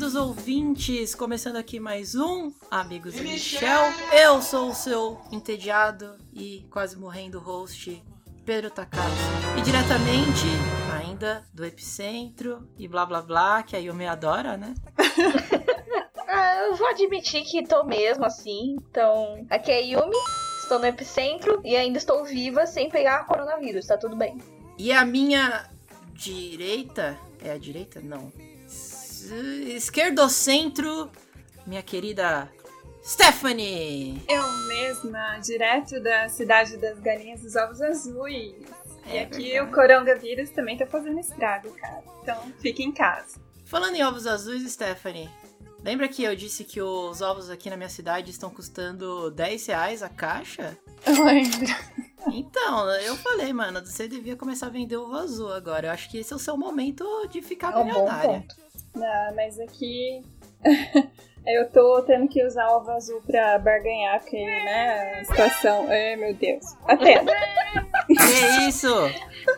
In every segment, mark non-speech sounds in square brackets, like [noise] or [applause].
queridos ouvintes, começando aqui mais um Amigos de Michel. Eu sou o seu entediado e quase morrendo host, Pedro Takashi. E diretamente, ainda do Epicentro e blá blá blá, que a Yumi adora, né? [laughs] ah, eu vou admitir que tô mesmo assim. Então, aqui é a Yumi, estou no Epicentro e ainda estou viva sem pegar coronavírus, tá tudo bem. E a minha direita. É a direita? Não esquerdocentro, minha querida Stephanie. Eu mesma, direto da cidade das galinhas dos ovos azuis. É e aqui verdade. o coronavírus também tá fazendo estrago, cara. Então fique em casa. Falando em ovos azuis, Stephanie, lembra que eu disse que os ovos aqui na minha cidade estão custando 10 reais a caixa? Eu lembro. Então, eu falei, mano, você devia começar a vender ovo azul agora. Eu acho que esse é o seu momento de ficar é milionária. Um não, mas aqui [laughs] eu tô tendo que usar o ovo azul pra barganhar, porque, né, a situação. Ai, meu Deus. Atena. [laughs] Que isso?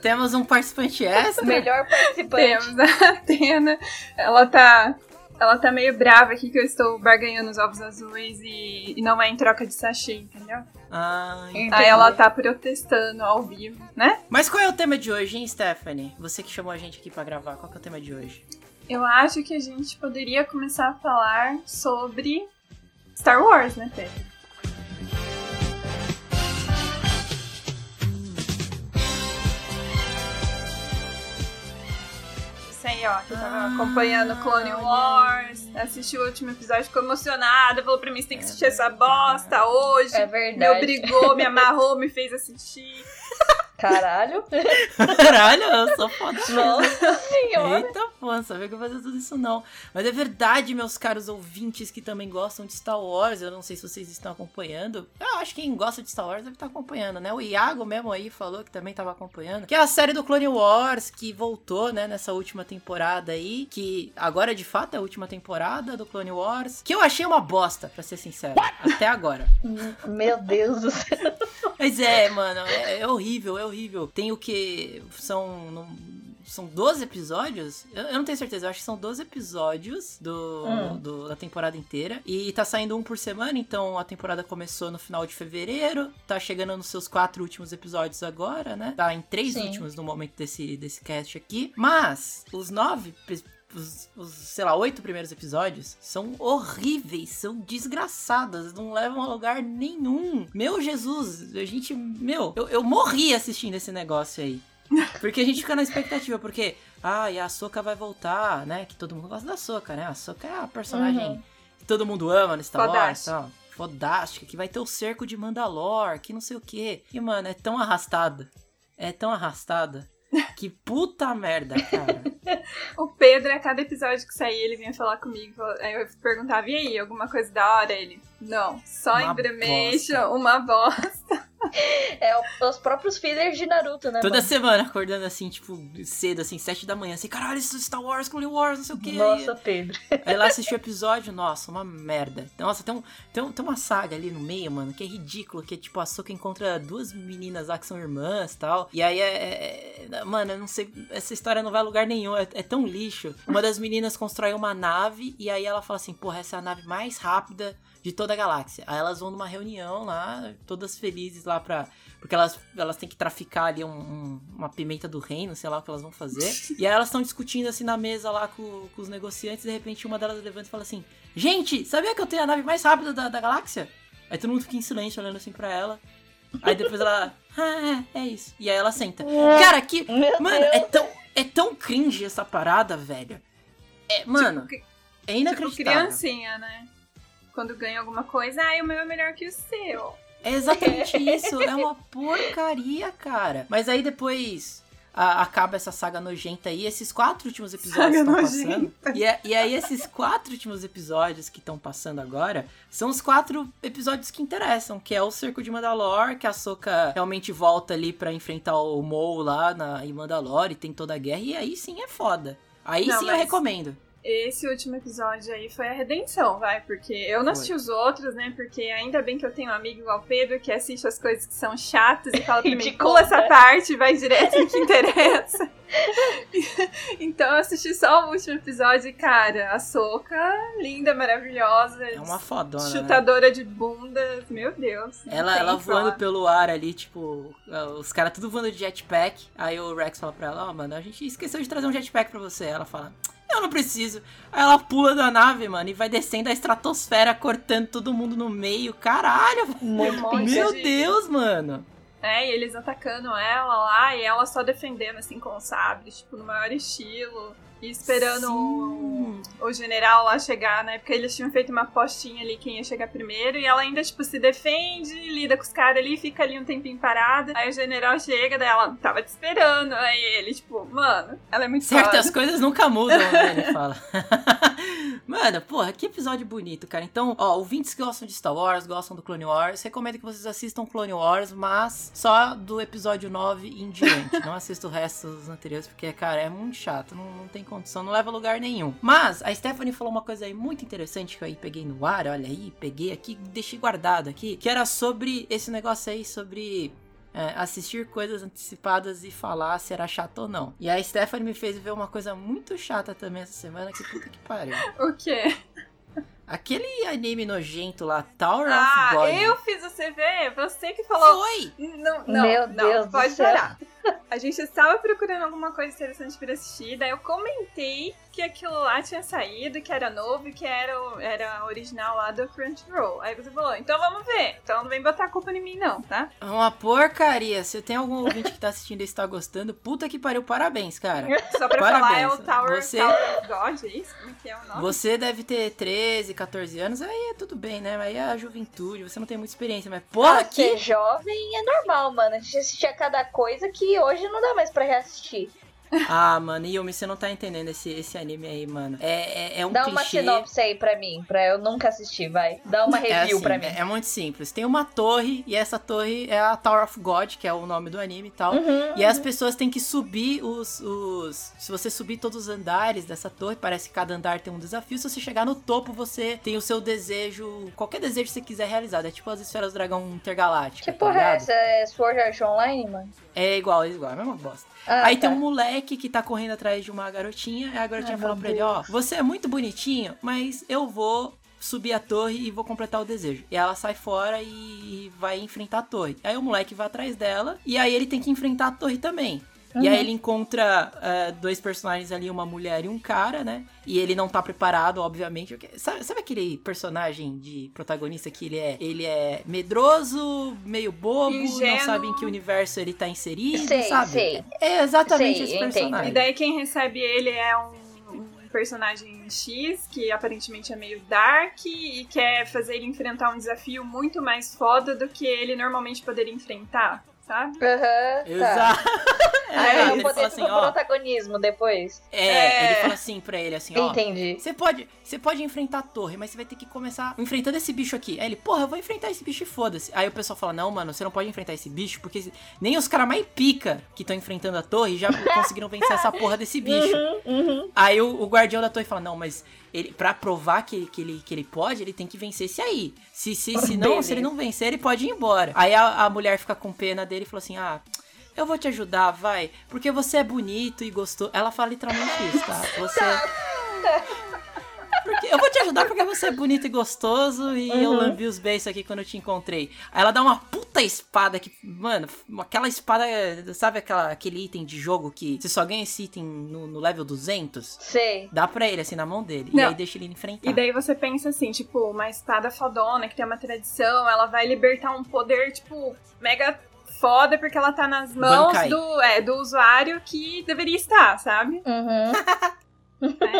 Temos um participante extra? Melhor participante. Temos a Atena. Ela tá. Ela tá meio brava aqui que eu estou barganhando os ovos azuis e, e não é em troca de sachê, entendeu? Ah, entendi. Aí ela tá protestando ao vivo, né? Mas qual é o tema de hoje, hein, Stephanie? Você que chamou a gente aqui para gravar, qual é o tema de hoje? Eu acho que a gente poderia começar a falar sobre Star Wars, né, Pedro? Aí, ó, que eu tava ah, acompanhando Clone Wars, assisti o último episódio, ficou emocionada, falou pra mim, você tem que assistir essa bosta hoje. É verdade. Me obrigou, me amarrou, me fez assistir. [laughs] Caralho. Caralho, eu sou foda. [laughs] Nossa senhora. Eita, pô, não sabia que eu fazer tudo isso não. Mas é verdade, meus caros ouvintes que também gostam de Star Wars. Eu não sei se vocês estão acompanhando. Eu acho que quem gosta de Star Wars deve estar acompanhando, né? O Iago mesmo aí falou que também estava acompanhando. Que é a série do Clone Wars que voltou, né, nessa última temporada aí. Que agora de fato é a última temporada do Clone Wars. Que eu achei uma bosta, pra ser sincero. What? Até agora. Meu Deus do céu. Mas é, mano, é, é horrível, é horrível horrível. Tem o que são. Não, são 12 episódios? Eu, eu, não tenho certeza, eu acho que são 12 episódios do, hum. do, da temporada inteira. E tá saindo um por semana, então a temporada começou no final de fevereiro. Tá chegando nos seus quatro últimos episódios agora, né? Tá em três Sim. últimos no momento desse, desse cast aqui. Mas os nove os, os, sei lá, oito primeiros episódios são horríveis, são desgraçadas, não levam a lugar nenhum. Meu Jesus, a gente, meu, eu, eu morri assistindo esse negócio aí. [laughs] Porque a gente fica na expectativa, porque, ah, e a Soca vai voltar, né? Que todo mundo gosta da Soca, né? A Soca é a personagem uhum. que todo mundo ama no Star Wars, tal. Fodástica, que vai ter o cerco de Mandalor, que não sei o que. E, mano, é tão arrastada. É tão arrastada que puta merda, cara. [laughs] o Pedro, a cada episódio que saía, ele vinha falar comigo. Aí eu perguntava, e aí, alguma coisa da hora? Ele, não, só uma Embremation, uma bosta. É os próprios fillers de Naruto, né? Toda mano? semana acordando assim, tipo, cedo, assim, sete da manhã, assim, caralho, isso é Star Wars, Clone Wars, não sei o que. Nossa, Pedro. Aí lá assisti o [laughs] episódio, nossa, uma merda. Nossa, tem, um, tem, um, tem uma saga ali no meio, mano, que é ridículo, que é tipo, a Soka encontra duas meninas lá que são irmãs e tal. E aí é, é, é, Mano, eu não sei, essa história não vai a lugar nenhum, é, é tão lixo. Uma das meninas constrói uma nave e aí ela fala assim, porra, essa é a nave mais rápida de toda a galáxia. Aí elas vão numa reunião lá, todas felizes lá pra. Porque elas, elas têm que traficar ali um, um, uma pimenta do reino, sei lá o que elas vão fazer. [laughs] e aí elas estão discutindo assim na mesa lá com, com os negociantes, e de repente uma delas levanta e fala assim: Gente, sabia que eu tenho a nave mais rápida da, da galáxia? Aí todo mundo fica em silêncio olhando assim pra ela. Aí depois ela. [laughs] Ah, é, é isso. E aí ela senta. Cara, que. Mano, é tão, é tão cringe essa parada, velho. É, mano. Tipo, é inacreditável. Tipo criancinha, né? Quando ganha alguma coisa, ah, o meu é melhor que o seu. É exatamente [laughs] isso, é uma porcaria, cara. Mas aí depois a, acaba essa saga nojenta aí, esses quatro últimos episódios estão passando. E, é, e aí esses quatro últimos episódios que estão passando agora são os quatro episódios que interessam, que é o Cerco de Mandalor, que a Soka realmente volta ali para enfrentar o Maul lá na, em Mandalor e tem toda a guerra, e aí sim é foda. Aí Não, sim mas... eu recomendo. Esse último episódio aí foi a redenção, vai, porque eu não assisti os outros, né? Porque ainda bem que eu tenho um amigo igual o Pedro que assiste as coisas que são chatas e [laughs] fala pra mim, pula essa parte, vai direto no [laughs] que interessa. [laughs] então eu assisti só o último episódio e, cara, a Soca, linda, maravilhosa. É uma fodona. Né? Chutadora né? de bundas, meu Deus. Ela, ela voando pelo ar ali, tipo, os caras tudo voando de jetpack. Aí o Rex fala pra ela: Ó, oh, mano, a gente esqueceu de trazer um jetpack pra você. Ela fala. Eu não preciso. Aí ela pula da nave, mano, e vai descendo a estratosfera, cortando todo mundo no meio. Caralho, Meu Deus, mano. É, e eles atacando ela lá e ela só defendendo, assim, com o sabre, tipo, no maior estilo. E esperando o, o, general lá chegar, né? Porque eles tinham feito uma postinha ali quem ia chegar primeiro. E ela ainda, tipo, se defende, lida com os caras ali, fica ali um tempinho parada. Aí o general chega, daí ela tava te esperando. Aí ele, tipo, mano, ela é muito Certas foda. coisas nunca mudam, [laughs] né? Ele fala. [laughs] Mano, porra, que episódio bonito, cara. Então, ó, ouvintes que gostam de Star Wars, gostam do Clone Wars, recomendo que vocês assistam Clone Wars, mas só do episódio 9 em diante. não [laughs] assista o resto dos anteriores, porque, cara, é muito chato. Não, não tem condição, não leva a lugar nenhum. Mas a Stephanie falou uma coisa aí muito interessante que eu aí peguei no ar, olha aí, peguei aqui, deixei guardado aqui, que era sobre esse negócio aí, sobre é, assistir coisas antecipadas e falar se era chato ou não. E a Stephanie me fez ver uma coisa muito chata também essa semana, que puta que pariu. [laughs] O quê? Aquele anime nojento lá, Tower ah, of God. Ah, eu fiz você ver? Você que falou. Foi! Não, não, Meu não, Deus pode parar. [laughs] A gente estava procurando alguma coisa interessante para assistir, daí eu comentei que aquilo lá tinha saído, que era novo e que era, era original lá do Crunchyroll. Aí você falou, então vamos ver. Então não vem botar a culpa em mim não, tá? É uma porcaria. Se tem algum ouvinte que tá assistindo e está gostando, puta que pariu, parabéns, cara. [laughs] Só pra parabéns. falar, é o Tower, você... Tower of God, é isso? Como é que é o nome? Você deve ter 13, 14 anos, aí é tudo bem, né? Aí é a juventude, você não tem muita experiência, mas porra, ah, que... Ser jovem é normal, mano. A gente assistia cada coisa que hoje não dá mais pra reassistir. Ah, mano, Yumi, você não tá entendendo esse, esse anime aí, mano. É, é, é um Dá clichê... uma sinopse aí pra mim, pra eu nunca assistir, vai. Dá uma é review assim, pra mim. É, é, muito simples. Tem uma torre, e essa torre é a Tower of God, que é o nome do anime e tal. Uhum, e uhum. as pessoas têm que subir os, os... Se você subir todos os andares dessa torre, parece que cada andar tem um desafio. Se você chegar no topo, você tem o seu desejo... Qualquer desejo que você quiser realizar. É tipo as esferas do dragão intergalácticas. Que porra tá é essa? É Sword Art Online, mano? É igual, é igual. É a mesma bosta. Ah, aí tá. tem um moleque que tá correndo atrás de uma garotinha, e a garotinha falou pra Deus. ele, ó, você é muito bonitinho, mas eu vou subir a torre e vou completar o desejo. E ela sai fora e vai enfrentar a torre. Aí o moleque vai atrás dela, e aí ele tem que enfrentar a torre também. Uhum. E aí ele encontra uh, dois personagens ali, uma mulher e um cara, né? E ele não tá preparado, obviamente. Sabe, sabe, aquele personagem de protagonista que ele é? Ele é medroso, meio bobo, Ingênuo. não sabe em que universo ele tá inserido, sei, sabe? Sei. É exatamente sei, esse personagem. E daí quem recebe ele é um personagem X, que aparentemente é meio dark, e quer fazer ele enfrentar um desafio muito mais foda do que ele normalmente poderia enfrentar sabe? Aham. Uhum, Exato. É, [laughs] Aí ele poder assim, ó, protagonismo depois. É, é, ele fala assim pra ele, assim, ó. Entendi. Você pode, você pode enfrentar a torre, mas você vai ter que começar enfrentando esse bicho aqui. Aí ele, porra, eu vou enfrentar esse bicho e foda-se. Aí o pessoal fala, não, mano, você não pode enfrentar esse bicho, porque nem os caras mais pica que estão enfrentando a torre já [laughs] conseguiram vencer essa porra desse bicho. Uhum, uhum. Aí o, o guardião da torre fala, não, mas ele, pra provar que, que, ele, que ele pode, ele tem que vencer esse aí. Se, se, se não, se ele não vencer, ele pode ir embora. Aí a, a mulher fica com pena dele e fala assim: ah. Eu vou te ajudar, vai. Porque você é bonito e gostoso. Ela fala literalmente isso, tá? Você. [laughs] Porque eu vou te ajudar porque você é bonito e gostoso e uhum. eu lambi os beijos aqui quando eu te encontrei. Aí ela dá uma puta espada que, mano, aquela espada, sabe aquela, aquele item de jogo que você só ganha esse item no, no level 200? Sei. Dá pra ele, assim, na mão dele. Não. E aí deixa ele enfrentar. E daí você pensa assim, tipo, uma espada fodona que tem uma tradição, ela vai libertar um poder, tipo, mega foda porque ela tá nas mãos do, é, do usuário que deveria estar, sabe? Uhum. [laughs]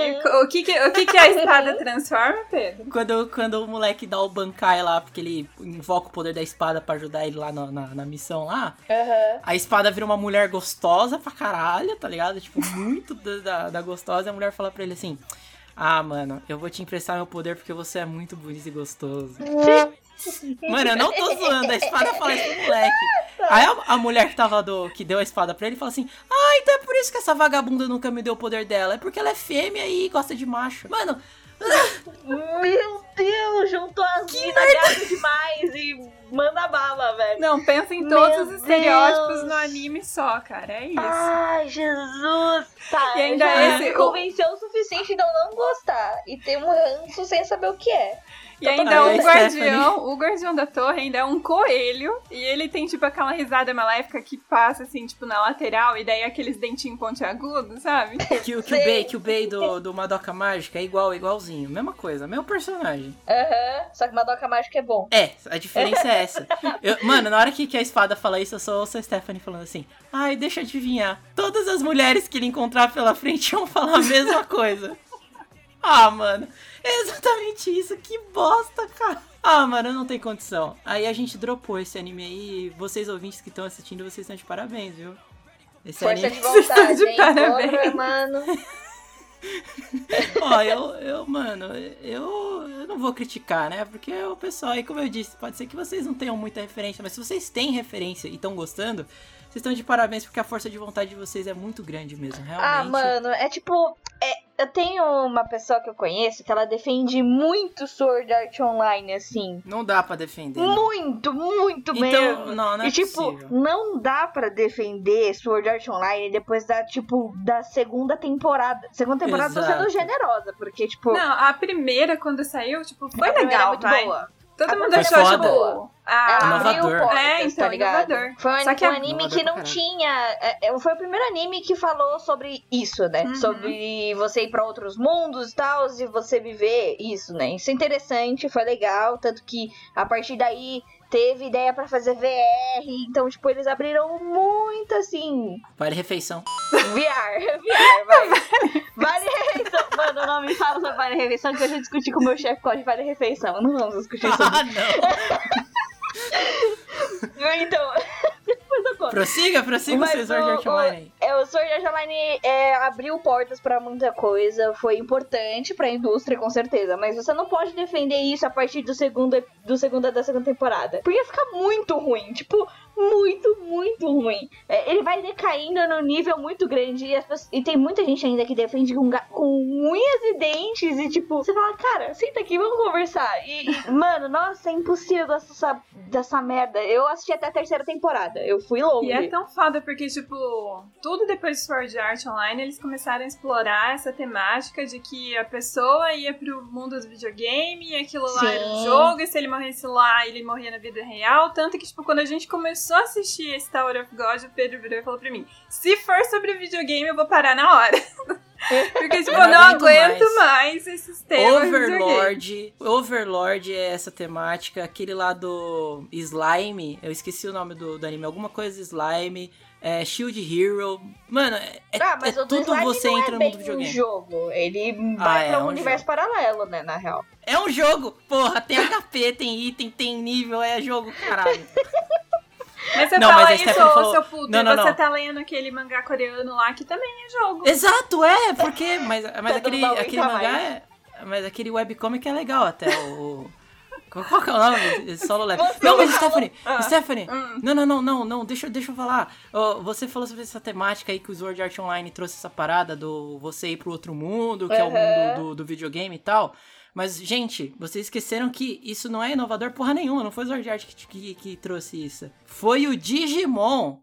O que que, o que que a [laughs] espada transforma, Pedro? Quando, quando o moleque dá o bancai lá, porque ele invoca o poder da espada para ajudar ele lá na, na, na missão lá, uhum. a espada vira uma mulher gostosa pra caralho, tá ligado? Tipo, [laughs] muito da, da gostosa, e a mulher fala pra ele assim... Ah, mano, eu vou te emprestar meu poder porque você é muito bonito e gostoso. Mano, eu não tô zoando, a espada fala isso pro moleque. Aí a, a, mulher que tava do. que deu a espada pra ele fala assim: Ah, então é por isso que essa vagabunda nunca me deu o poder dela. É porque ela é fêmea e gosta de macho. Mano, Meu Deus, juntou as minas gatas demais e manda bala, velho. Não, pensa em todos Meu os estereótipos Deus. no anime só, cara. É isso. Ai, Jesus! Tá, E ainda já esse- me convenceu o suficiente de eu não gostar e ter um ranço sem saber o que é. E ainda a o Stephanie- guardião, o guardião da torre ainda é um coelho. E ele tem, tipo, aquela risada maléfica que passa, assim, tipo, na lateral. E daí aqueles dentinhos pontiagudos, sabe? que, o- que o. Bay, que o Bay do, do Madoka Mágica é igual, igualzinho. Mesma coisa, mesmo personagem. Aham, só que Madoka Mágica é bom. É, a diferença é essa. Eu- mano, na hora que, que a espada fala isso, eu só ouço a Stephanie falando assim: Ai, deixa eu adivinhar. Todas as mulheres que ele encontrar pela frente iam falar a mesma coisa. Ah, mano, é exatamente isso. Que bosta, cara. Ah, mano, não tem condição. Aí a gente dropou esse anime aí. e Vocês ouvintes que estão assistindo, vocês estão de parabéns, viu? Esse Força anime. de [laughs] vontade, de hein? parabéns. Porra, mano. Ó, eu, eu, mano, eu, eu não vou criticar, né? Porque o pessoal aí, como eu disse, pode ser que vocês não tenham muita referência, mas se vocês têm referência e estão gostando, vocês estão de parabéns porque a força de vontade de vocês é muito grande mesmo, realmente. Ah, mano, é tipo. é- eu tenho uma pessoa que eu conheço que ela defende muito Sword Art Online, assim. Não dá pra defender. né? Muito, muito Então, mesmo. não, não é e tipo, possível. não dá pra defender Sword Art Online depois da, tipo, da segunda temporada. Segunda temporada tô Exato. sendo generosa, porque, tipo, Não, a primeira, quando saiu, tipo, foi é legal, muito vai. boa. Todo A mundo achou, é tipo... foda. Ah, Ela Inovador. abriu portas, É, então, tá ligado? inovador. Foi um, Só que um é anime inovador que não tinha. é, é, foi o primeiro anime que falou sobre isso, né? Uhum. Sobre você ir pra outros mundos e tal, e você viver isso, né? Isso é interessante, foi legal. Tanto que a partir daí teve ideia pra fazer VR. Então, tipo, eles abriram muito assim. Vale refeição. VR, VR, vai. [laughs] Vale refeição. Mano, não me fala sobre Vale refeição, que eu já discuti com o meu chefe qual de Vale refeição. Não vamos discutir sobre Ah, não. [laughs] Então, Prossiga, prossiga o Mas Sword o- Art o- Online aí. É, o Sword Art Online é, abriu portas pra muita coisa, foi importante pra indústria, com certeza. Mas você não pode defender isso a partir do segundo, do segunda da segunda temporada. Porque fica muito ruim, tipo, muito, muito ruim. É, ele vai decaindo no nível muito grande e, as pessoas- e tem muita gente ainda que defende com, ga- com unhas e dentes e tipo, você fala, cara, senta aqui, vamos conversar. E, e, [laughs] mano, nossa, é impossível dessa, dessa merda. Eu assisti até a terceira temporada, eu fui longe. E é tão foda porque, tipo, tudo depois de Sword Art Online, eles começaram a explorar essa temática de que a pessoa ia pro mundo do videogame e aquilo lá era um Sim. jogo, e se ele morresse lá, ele morria na vida real. Tanto que, tipo, quando a gente começou a assistir esse Tower of God, o Pedro virou e falou pra mim: se for sobre videogame, eu vou parar na hora. [laughs] Porque, tipo, Eu não não aguento aguento mais, esses temas. Overlord. Overlord é essa temática. Aquele lá do Slime. Eu esqueci o nome do, do anime. Alguma coisa Slime. É, Shield Hero. Mano, é, é- Ah, mas é tudo você não entra é no mundo do videogame. um jogo. Ele Ah, vai é, pra é um um universo paralelo, né, na real. É um jogo, porra. Tem HP, tem item, tem nível. É jogo, caralho. [laughs] Mas você Não, fala mas a isso, falou- seu puto, Não, e não, você não. tá lendo aquele mangá coreano lá que também é jogo. Exato, é, porque. Mas, mas Todo aquele, aquele mangá mais. é. Mas aquele webcomic é legal até. O. Qual que é o nome? Solo Level. Você Não, mas Stephanie, Ah. Stephanie, Hum. não, não, não, não, não, deixa, deixa eu falar. Você falou sobre essa temática aí que o Sword Art Online trouxe essa parada do você ir pro outro mundo, que é o mundo do, do videogame e tal. Mas, gente, vocês esqueceram que isso não é inovador porra nenhuma, não foi o Sword Art que, que, que trouxe isso. Foi o Digimon.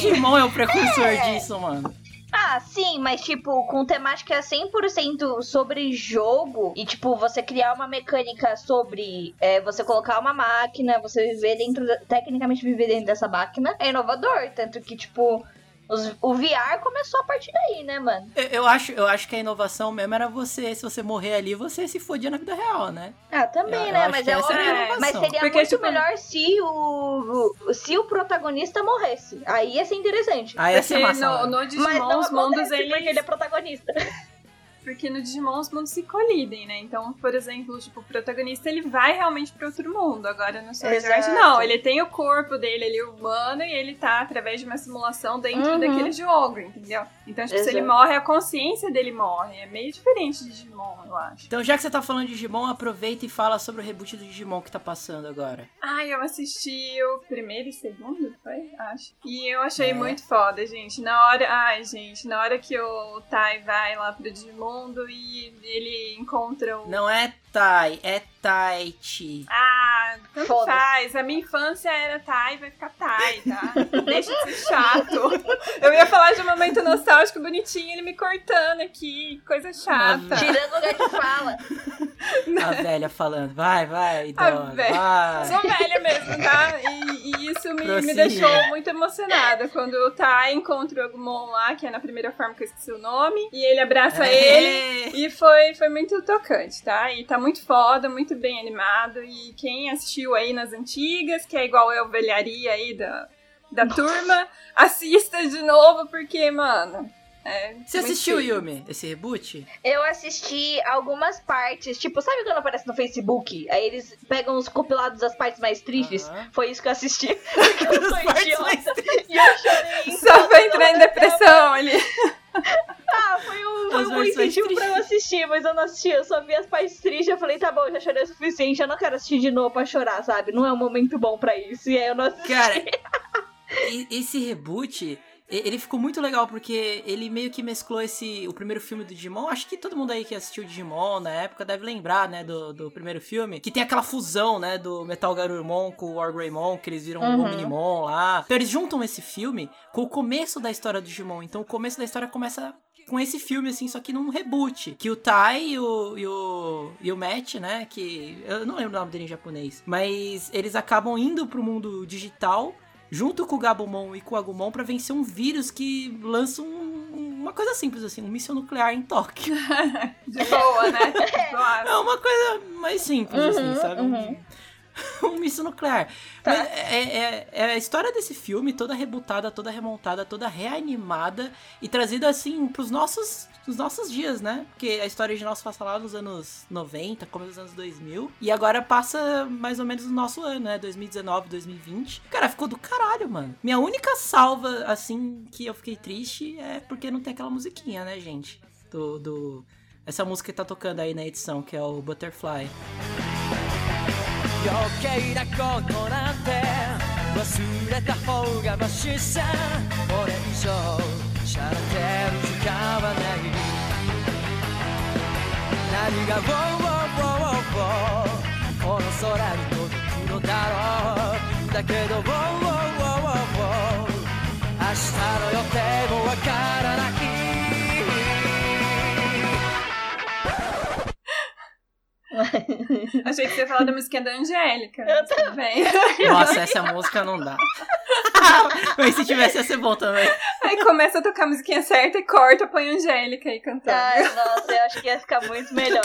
Digimon é o precursor disso, mano. Ah, sim, mas tipo, com temática 100% sobre jogo e tipo, você criar uma mecânica sobre é, você colocar uma máquina, você viver dentro, da- tecnicamente viver dentro dessa máquina, é inovador. Tanto que, tipo, os- o VR começou a partir daí, né, mano? Eu, eu acho, eu acho que a inovação mesmo era você, se você morrer ali, você se fodia na vida real, né? Ah, também, Eu- eu né? acho Mas é óbvio. inovação. Mas seria Porque, muito tipo- melhor se o, o- se o protagonista morresse. Aí ia ser interessante. Aí é Porque massa. no, né? no Mas Digimon, não os mundos, eles... porque ele é protagonista. Porque no Digimon os mundos se colidem, né? Então, por exemplo, tipo, o protagonista ele vai realmente para outro mundo. Agora no Sword Art, não. Ele tem o corpo dele ali humano e ele tá através de uma simulação dentro uhum. daquele jogo, entendeu? Então, tipo, Exato. se ele morre, a consciência dele morre. É meio diferente de Digimon, eu acho. Então, já que você tá falando de Digimon, aproveita e fala sobre o reboot do Digimon que tá passando agora. Ah, eu assisti o primeiro e segundo, foi? Acho. E eu achei é. muito foda, gente. Na hora. Ai, gente, na hora que o Tai vai lá pro Digimundo e ele encontra o. Não é Tai, é Taichi. Ah, tanto faz. A minha infância era Tai, vai ficar Tai, tá? Deixa de ser chato. Eu ia falar de um momento nostálgico bonitinho, ele me cortando aqui, coisa chata. Tirando o lugar de fala. A velha falando, vai, vai, idosa, vai. Sou velha mesmo, tá? E, e isso me, me, deixou muito emocionada. Quando o Tai encontra o Agumon lá, que é na primeira forma que eu esqueci o nome, e ele abraça é. ele, e foi, foi muito tocante, tá? E tá muito foda, muito bem animado. E quem assistiu aí nas antigas, que é igual eu, velharia aí da, da turma, assista de novo, porque, mano. É Você assistiu, chique. Yumi, esse reboot? Eu assisti algumas partes. Tipo, sabe quando aparece no Facebook? Aí eles pegam os compilados das partes mais tristes? Uh -huh. Foi isso que eu assisti. Porque eu sou idiota. E eu chorei. Só pra entrar em depressão ali. [laughs] Ah, foi um, foi um bom incentivo pra eu assistir, mas eu não assisti, eu só vi as partes tristes. Eu falei, tá bom, já chorei o suficiente, eu não quero assistir de novo pra chorar, sabe? Não é um momento bom pra isso. E aí eu não assisti. Cara, [laughs] esse reboot. Ele ficou muito legal porque ele meio que mesclou esse o primeiro filme do Digimon. Acho que todo mundo aí que assistiu Digimon na época deve lembrar, né, do, do primeiro filme, que tem aquela fusão, né, do Metal Garurumon com o Wargreymon, que eles viram uhum. o Minimon lá. Então eles juntam esse filme com o começo da história do Digimon. Então o começo da história começa com esse filme, assim, só que num reboot. Que o Tai e o, e o, e o Matt, né? Que. Eu não lembro o nome dele em japonês. Mas eles acabam indo pro mundo digital junto com o Gabumon e com o Agumon para vencer um vírus que lança um, uma coisa simples assim, um míssil nuclear em Tóquio. [laughs] De boa, né? [laughs] é uma coisa mais simples, assim, uhum, assim, sabe? Uhum. [laughs] um míssil nuclear. Tá. É, é, é, a história desse filme toda rebutada, toda remontada, toda reanimada e trazida assim pros nossos, os nossos dias, né? Porque a história de nós passa lá nos anos 90, começo dos anos 2000 e agora passa mais ou menos no nosso ano, né? 2019, 2020. Cara, ficou do caralho, mano. Minha única salva, assim, que eu fiquei triste é porque não tem aquela musiquinha, né, gente? Do. do... Essa música que tá tocando aí na edição, que é o Butterfly. 余計なことなんて忘れた方がマシさ。これ以上しゃらける時間はない。何が「ウォーウォーウォーウォーこの空に届くのだろうだけど「ウォーウォーウォーウォー明日の予定もわからない [laughs] Achei que você ia falar da musiquinha da Angélica. Eu também. [laughs] Nossa, essa música não dá. [laughs] Mas se tivesse ia ser bom também. Aí começa a tocar a musiquinha certa e corta, põe a Angélica aí cantando. Ai, nossa, eu acho que ia ficar muito melhor.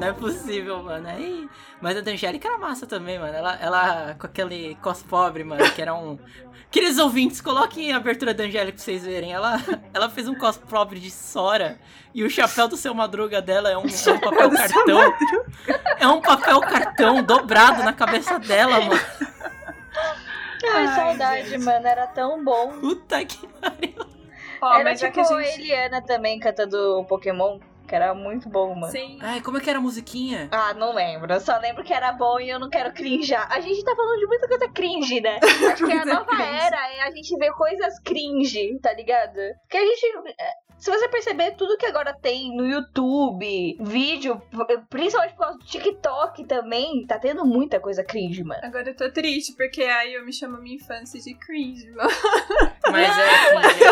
Não é possível, mano. Aí. Mas a Angélica era massa também, mano. Ela, ela com aquele cos pobre, mano, que era um. [laughs] Queridos ouvintes, coloquem a abertura da Angélica pra vocês verem. Ela, [laughs] ela fez um cos pobre de Sora. E o chapéu do seu madruga dela é um, é um papel cartão. É um papel cartão dobrado na cabeça dela, mano. Ai, Ai saudade, gente. mano. Era tão bom. Puta que pariu. Oh, Era tipo a, gente... Eliana também cantando Pokémon que era muito bom, mano. Sim. Ai, como é que era a musiquinha? Ah, não lembro. Eu só lembro que era bom e eu não quero crinjar. A gente tá falando de muita coisa cringe, né? [laughs] Acho que a Muita nova cringe. era é a gente ver coisas cringe, tá ligado? Porque a gente. é, Se você perceber, tudo que agora tem no YouTube, vídeo, principalmente por causa do TikTok também, tá tendo muita coisa cringe, mano. Agora eu tô triste, porque aí eu me chamo minha infância de cringe, mano. Mas é é cringe.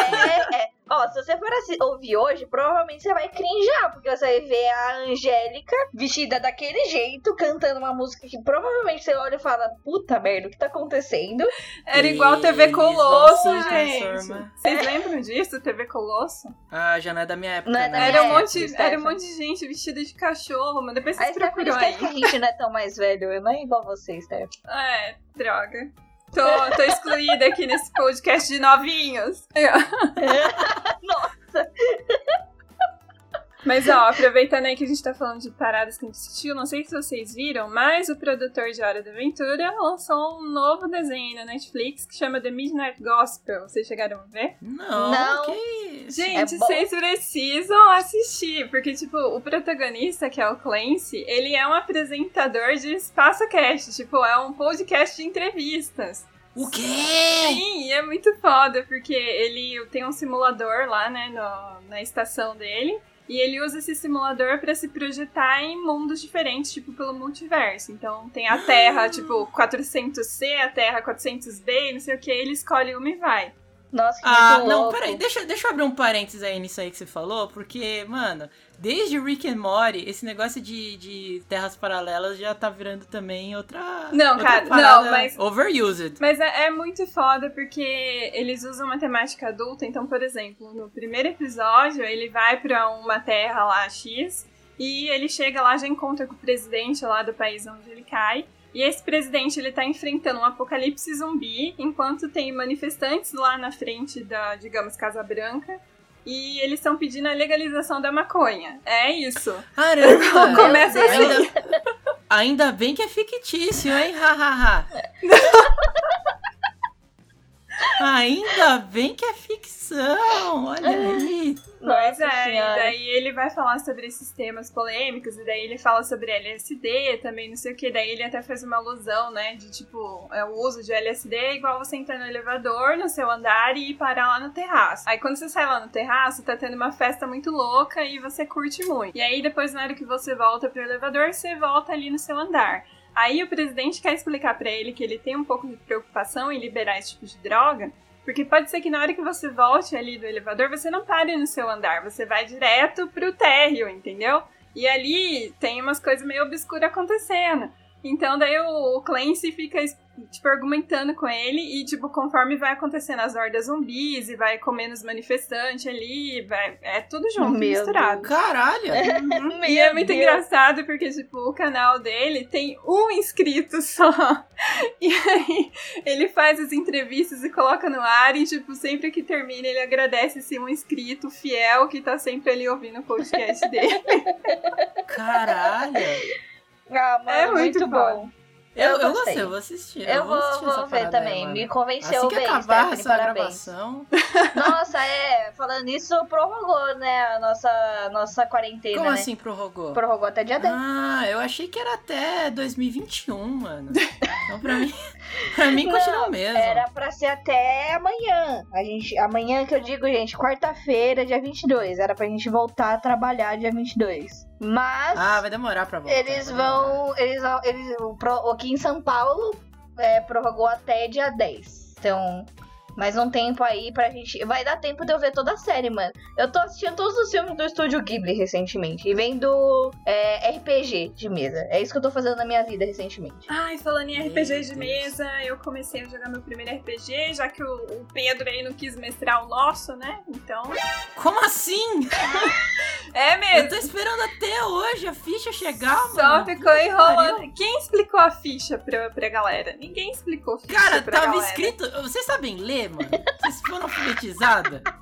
É, é. Ó, se você for ouvir hoje, provavelmente você vai crinjar, porque você vai ver a Angélica vestida daquele jeito, cantando uma música que provavelmente você olha e fala, puta merda, o que tá acontecendo? Era igual TV Colosso, se gente. Vocês lembram disso, TV Colosso? Ah, já não é da minha época. Não é da né? Era um, É, monte, Stephanie. era um monte de gente vestida de cachorro, mas depois Aí vocês Stephanie procuram esquece que aí. a gente não é tão mais velho, eu não é igual você, Steph. É, droga. Tô, tô excluída aqui nesse podcast de novinhos. [laughs] Nossa. Mas ó, aproveitando aí que a gente tá falando de paradas que a gente assistiu, não sei se vocês viram, mas o produtor de Hora da Aventura lançou um novo desenho na Netflix que chama The Midnight Gospel. Vocês chegaram a ver? Não, Não. que? Gente, É vocês precisam assistir, porque, tipo, o protagonista, que é o Clancy, ele é um apresentador de Espaço Cast, tipo, é um podcast de entrevistas. O quê? Sim, e é muito foda, porque ele tem um simulador lá, né, no- na estação dele. E ele usa esse simulador pra se projetar em mundos diferentes, tipo, pelo multiverso. Então tem a Terra, tipo, 400C, a Terra 400B, e não sei o que, ele escolhe uma e vai. Nossa, que Ah, não, louco. peraí, deixa, deixa eu abrir um parênteses aí nisso aí que você falou, porque, mano, desde Rick and Morty, esse negócio de, de terras paralelas já tá virando também outra. Não, outra cara, não, mas- Overused. Mas é, é muito foda porque eles usam uma temática adulta. Então, por exemplo, no primeiro episódio, ele vai pra uma terra lá X e ele chega lá, já encontra com o presidente lá do país onde ele cai. E esse presidente ele tá enfrentando um apocalipse zumbi, enquanto tem manifestantes lá na frente da, digamos, Casa Branca. E eles estão pedindo a legalização da maconha. É isso. Caramba! [laughs] Começa assim. ainda, ainda bem que é fictício, hein? Hahaha. [laughs] ainda bem que é ficção, olha aí. Pois é, senhora. e daí ele vai falar sobre esses temas polêmicos, e daí ele fala sobre LSD também, não sei o que, daí ele até faz uma alusão, né, de tipo, é, o uso de LSD é igual você entrar no elevador, no seu andar e parar lá no terraço. Aí quando você sai lá no terraço, tá tendo uma festa muito louca e você curte muito. E aí depois, na hora que você volta pro elevador, você volta ali no seu andar. Aí o presidente quer explicar pra ele que ele tem um pouco de preocupação em liberar esse tipo de droga, porque pode ser que na hora que você volte ali do elevador, você não pare no seu andar, você vai direto pro térreo, entendeu? E ali tem umas coisas meio obscuras acontecendo. Então daí o Clancy fica, tipo, argumentando com ele e, tipo, conforme vai acontecendo as hordas zumbis e vai comendo os manifestantes ali, vai, é tudo junto, Meu misturado. Caralho! Uhum. [laughs] E é muito Deus. engraçado porque, tipo, o canal dele tem um inscrito [laughs] só. E aí ele faz as entrevistas e coloca no ar e, tipo, sempre que termina ele agradece esse um inscrito fiel que tá sempre ali ouvindo o podcast dele. Caralho! Ah, mano, É muito muito, foda. bom. Eu, Eu eu gostei. eu vou assistir. Eu, vou, assistir vou ver aí, também. Me convenceu Assim que bem, acabar Stephanie, essa parabéns. gravação. [laughs] Nossa, é, falando nisso, prorrogou, né, a nossa, nossa quarentena, Como né? assim prorrogou? Prorrogou até dia 10. Ah, eu achei que era até 2021, mano. [laughs] Então pra mim, [laughs] pra mim continua mesmo. Era pra ser até amanhã. A gente, amanhã que eu digo, gente, quarta-feira, dia 22. Era pra gente voltar a trabalhar dia 22. Mas Ah, vai demorar pra voltar. eles vão, eles eles, aqui em São Paulo é, prorrogou até dia 10. Então, mais um tempo aí pra gente. Vai dar tempo de eu ver toda a série, mano. Eu tô assistindo todos os filmes do Estúdio Ghibli recentemente. E vendo é, RPG de mesa. É isso que eu tô fazendo na minha vida recentemente. Ai, falando em Meu RPG Deus. de mesa, eu comecei a jogar meu primeiro RPG, já que o, o Pedro aí não quis mestrar o nosso, né? Então. Como assim? [laughs] É Eu mesmo! tô esperando até hoje a ficha chegar, Só mano. ficou Puta que enrolando. pariu. Quem explicou a ficha pra, pra galera? Ninguém explicou a ficha Cara, pra tava galera. escrito. Vocês sabem ler, mano? Vocês foram alfabetizadas? [laughs]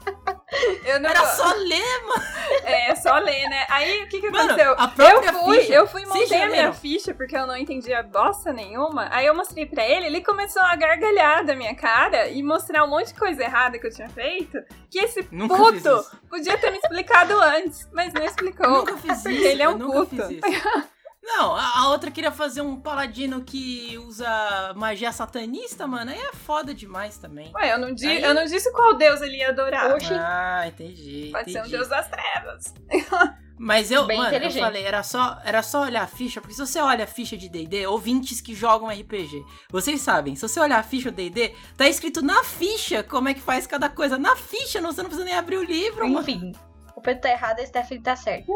Eu não Era só ler, mano. [laughs] É, só ler, né? Aí, o que que Mano, aconteceu? eu fui, ficha, eu fui e montei a minha ficha porque eu não entendia bosta nenhuma. Aí eu mostrei pra ele, ele começou a gargalhar da minha cara e mostrar um monte de coisa errada que eu tinha feito. Que esse Nunca puto podia ter me explicado antes, mas não Eu explicou. nunca fiz [laughs] Porque isso. ele é eu um puto. Não, a, a outra queria fazer um paladino que usa magia satanista, mano. Aí é foda demais também. Ué, eu não, di Aí- eu não disse qual deus ele ia adorar. Oxi. Ah, entendi. Pode ser um entendi. deus das trevas. Mas eu, Bem mano, eu falei, era só, era só olhar a ficha, porque se você olha a ficha de D&D, ouvintes que jogam RPG, vocês sabem, se você olhar a ficha do D&D, tá escrito na ficha como é que faz cada coisa. Na ficha, não, você não precisa nem abrir o livro, mano. Enfim, o Pedro tá errado e a Stephanie tá certo.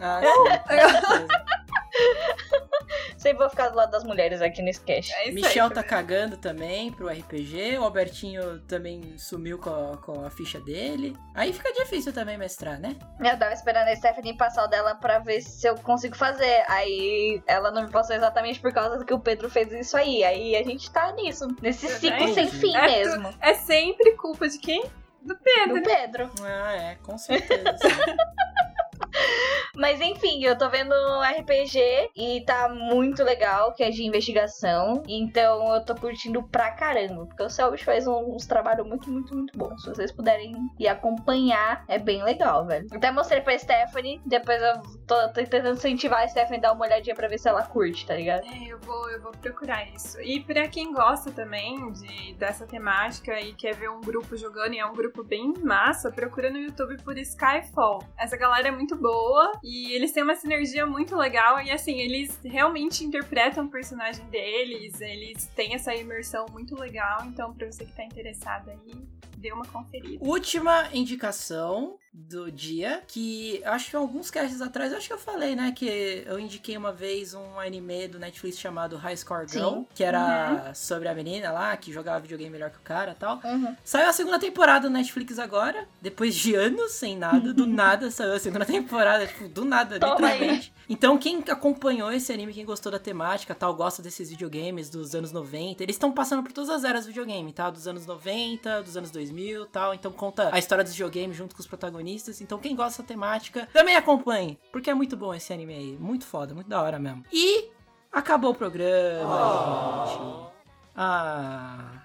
Ah, sim, com certeza. [laughs] [laughs] Sempre vou ficar do lado das mulheres aqui nesse cast. É isso Michel aí, tá cagando também pro RPG, o Albertinho também sumiu com a, com a ficha dele. Aí fica difícil também mestrar, né? Eu tava esperando a Stephanie passar o dela pra ver se eu consigo fazer. Aí ela não me passou exatamente por causa que o Pedro fez isso aí. Aí a gente tá nisso, nesse ciclo sem fim É tu- mesmo. É sempre culpa de quem? Do Pedro. Do Pedro. Ah, é, com certeza. [laughs] [laughs] Mas enfim, eu tô vendo RPG e tá muito legal, que é de investigação. Então eu tô curtindo pra caramba. Porque o Selbit faz uns trabalhos muito, muito, muito bons. Se vocês puderem ir acompanhar, é bem legal, velho. Até mostrei pra Stephanie, depois eu tô, tô tentando incentivar a Stephanie a dar uma olhadinha pra ver se ela curte, tá ligado? É, eu vou, eu vou procurar isso. E pra quem gosta também de, dessa temática e quer ver um grupo jogando, e é um grupo bem massa, procura no YouTube por Skyfall. Essa galera é muito boa. E eles têm uma sinergia muito legal. E assim, eles realmente interpretam o personagem deles, eles têm essa imersão muito legal, então pra você que tá interessado aí, dê uma conferida. Última indicação do dia, que acho que alguns casts atrás, acho que eu falei, né, que eu indiquei uma vez um anime do Netflix chamado High Score Girl, Sim. que era sobre a menina lá, que jogava videogame melhor que o cara e tal. Uhum. Saiu a segunda temporada do Netflix agora, depois de anos sem nada, do [laughs] nada saiu a segunda temporada, tipo, do nada, Toma aí. literalmente. Então, quem acompanhou esse anime, quem gostou da temática, tal, gosta desses videogames dos anos 90, eles estão passando por todas as eras do videogame, tá? Dos anos 90, dos anos 2000, tal. Então conta a história dos videogames junto com os protagonistas. Então, quem gosta dessa temática, também acompanhe, porque é muito bom esse anime aí, muito foda, muito da hora mesmo. E acabou o programa, gente. Ah,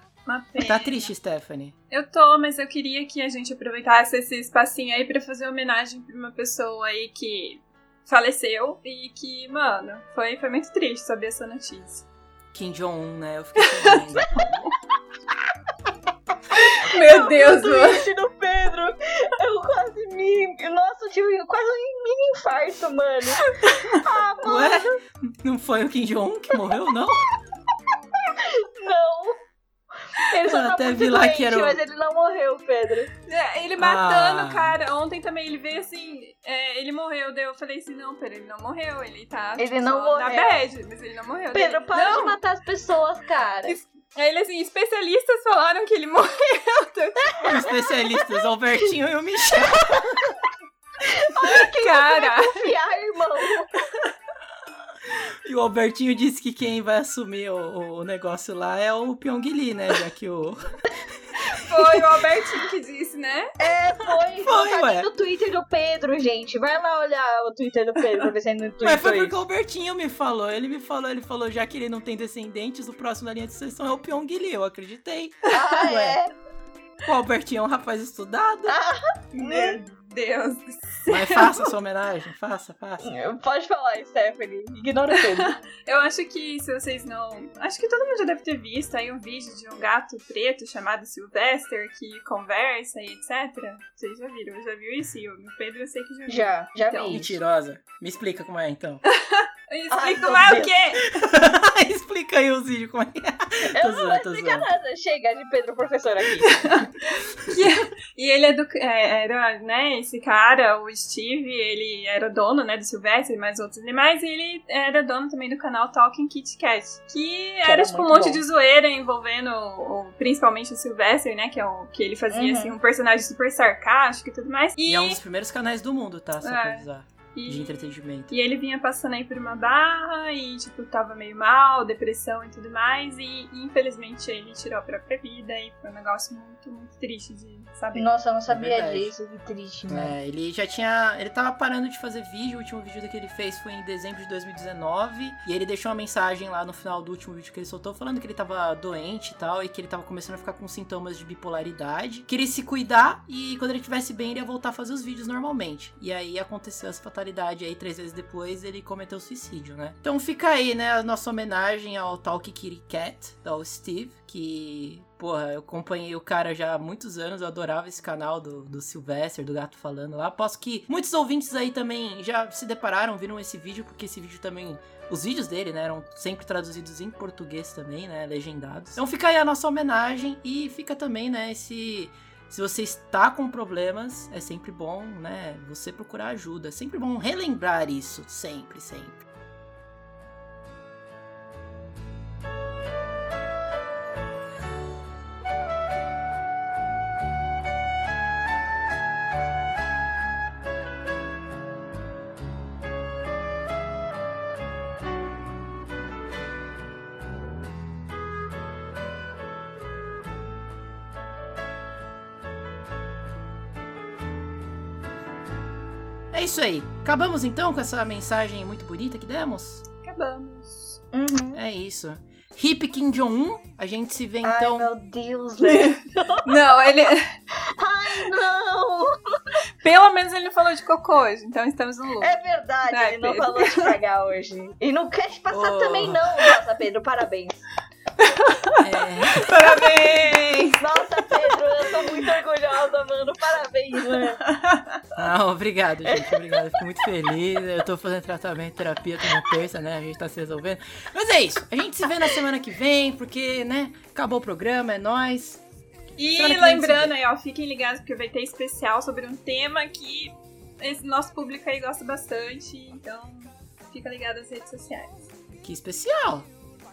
tá triste, Stephanie. Eu tô, mas eu queria que a gente aproveitasse esse espacinho aí pra fazer homenagem pra uma pessoa aí que faleceu e que, mano, foi, foi muito triste saber essa notícia. Kim Jong-un, né? Eu fiquei. [laughs] Meu Deus, do Pedro. Eu quase me. Nossa, eu tive quase um mini infarto, mano. [laughs] Ah, mano, Ué? Não foi o Kim Jong-un que morreu, não? não. Ele só Eu tá até vi lá doente, que era o- mas ele não morreu, Pedro. É, Ele matando Ah. cara. Ontem também ele veio assim. é, ele morreu. Daí eu falei assim: não, pera, ele não morreu. Ele tá. Ele tipo, não só Na morreu. bad, mas ele não morreu. Daí Pedro, ele, para não. de matar as pessoas, cara. Aí ele assim: especialistas falaram que ele [laughs] morreu. Os especialistas, o Albertinho e o Michel. cara. Confiar, irmão. E o Albertinho disse que quem vai assumir o, o negócio lá é o Pyong Lee, né? Já que o. Foi o Albertinho que disse, né? É, foi. Tá ué. no Twitter do Pedro, gente. Vai lá olhar o Twitter do Pedro pra ver se ele no Twitter. Mas foi porque o Albertinho me falou. Ele me falou, ele falou, já que ele não tem descendentes, o próximo da linha de sucessão é o Pyong Lee. Eu acreditei. Ah, Ué. é. O Albertinho é um rapaz estudado. Meu Deus do céu. Mas faça sua homenagem, faça, faça. Pode falar, Stephanie. Ignora o Pedro. [laughs] Eu acho que se vocês não. Acho que todo mundo já deve ter visto aí um vídeo de um gato preto chamado Sylvester que conversa e etc. Vocês já viram? Já viu isso? E o Pedro eu sei que já viu. Já, já Então, vi. Mentirosa. Me explica como é então. [laughs] Explica Ai, mais o quê? [laughs] explica aí os vídeos como é que é. Eu Tô não vou zoando, tô explicar zoando. nada. Chega de Pedro, professor, aqui. [laughs] E ele é do, é, era, né, esse cara, o Steve, ele era dono, né, do Silvestre e mais outros animais, e ele era dono também do canal Talking Kit Kat, que, era, era tipo um monte bom. de zoeira envolvendo o- principalmente o Silvestre, né, que é o que ele fazia, Uhum. assim, um personagem super sarcástico e tudo mais. E, E é um dos primeiros canais do mundo, tá? Só pra É. avisar. E, de entretenimento. E ele vinha passando aí por uma barra e, tipo, tava meio mal, depressão e tudo mais. E, e infelizmente ele tirou a própria vida e foi um negócio muito, muito triste de saber. Nossa, eu não sabia É disso, que triste, né? É, ele já tinha. Ele tava parando de fazer vídeo. O último vídeo que ele fez foi em dezembro de 2019. E ele deixou uma mensagem lá no final do último vídeo que ele soltou, falando que ele tava doente e tal. E que ele tava começando a ficar com sintomas de bipolaridade. Queria se cuidar. E quando ele estivesse bem, ele ia voltar a fazer os vídeos normalmente. E aí aconteceu essa fatalidade. Aí, três vezes depois, ele cometeu suicídio, né? Então fica aí, né, a nossa homenagem ao Talk Kitty Cat, do Steve. Que Porra, eu acompanhei o cara já há muitos anos, eu adorava esse canal do, do Sylvester, do Gato Falando lá. Aposto que muitos ouvintes aí também já se depararam, viram esse vídeo, porque esse vídeo também. Os vídeos dele, né, eram sempre traduzidos em português também, né, legendados. Então fica aí a nossa homenagem e fica também, né, esse. Se você está com problemas, é sempre bom, né, você procurar ajuda. É sempre bom relembrar isso, sempre, sempre. Aí. Acabamos então com essa mensagem muito bonita que demos? Acabamos. Uhum. É isso. Hip Kim Jong-un, a gente se vê Ai, então. meu Deus, velho. [laughs] Não, ele. [laughs] Ai, não! Pelo menos ele não falou de cocô hoje, então estamos no lucro. É verdade, Ai, ele não Pedro. falou de cagar hoje. E não quer te passar [laughs] Oh. também, não. Nossa, Pedro, parabéns. É, Parabéns! Nossa, Pedro, eu tô muito orgulhosa, mano. Parabéns, mano. Ah, obrigado, gente. Obrigado. Eu fico muito feliz. Eu tô fazendo tratamento, terapia toda terça, né? A gente tá se resolvendo. Mas é isso. A gente se vê na semana que vem, porque, né? Acabou o programa, é nóis. E lembrando aí, ó, fiquem ligados porque vai ter especial sobre um tema que esse nosso público aí gosta bastante. Então, fica ligado nas redes sociais. Que especial.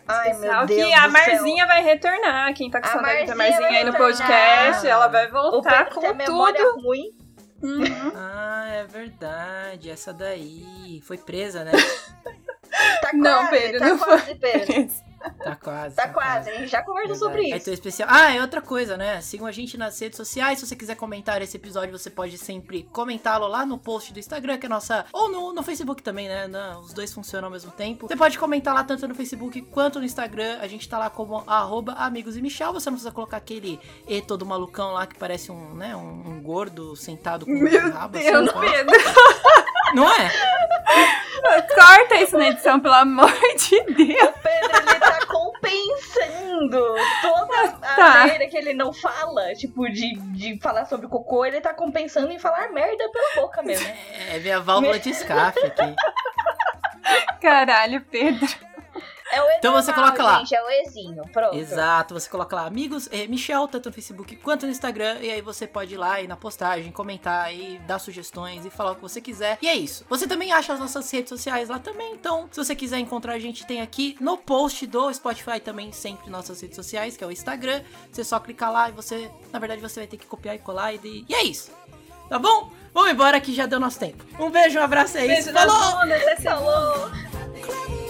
Ai, especial meu Deus que a Marzinha vai retornar. Quem tá com A saudade da Marzinha aí no podcast, ela vai céu. O voltar com memória tudo. ruim. Uhum. [laughs] Ah, é verdade. Essa daí. Foi presa, né? [laughs] Tá Não, quase, Pedro, tá não quase, Pedro. Tá quase. Tá quase, a gente já conversou sobre isso. ter especial. Ah, é outra coisa, né? Sigam a gente nas redes sociais. Se você quiser comentar esse episódio, você pode sempre comentá-lo lá no post do Instagram, que é a nossa. Ou no, no Facebook também, né? Não, os dois funcionam ao mesmo tempo. Você pode comentar lá tanto no Facebook quanto no Instagram. A gente tá lá como arroba amigos e Michel. Você não precisa colocar aquele E todo malucão lá que parece um, né? Um, um gordo sentado com um Meu rabo Deus, assim? Pedro. Não é? [laughs] Corta isso na edição, pelo amor de Deus. O Pedro, ele tá compensando toda a Tá. merda que ele não fala, tipo, de, de falar sobre cocô, ele tá compensando em falar merda pela boca mesmo. É minha válvula de escape aqui. Caralho, Pedro. Então você normal, coloca lá. Gente, é o Ezinho, pronto. Exato, você coloca lá amigos, eh, Michel, tanto no Facebook quanto no Instagram, e aí você pode ir lá e na postagem, comentar e dar sugestões e falar o que você quiser. E é isso. Você também acha as nossas redes sociais lá também, então se você quiser encontrar a gente, tem aqui no post do Spotify também sempre nossas redes sociais, que é o Instagram. Você só clicar lá e você, na verdade, você vai ter que copiar e colar e, e é isso. Tá bom? Vamos embora que já deu nosso tempo. Um beijo, um abraço, é isso. Beijo Falou! até. Falou!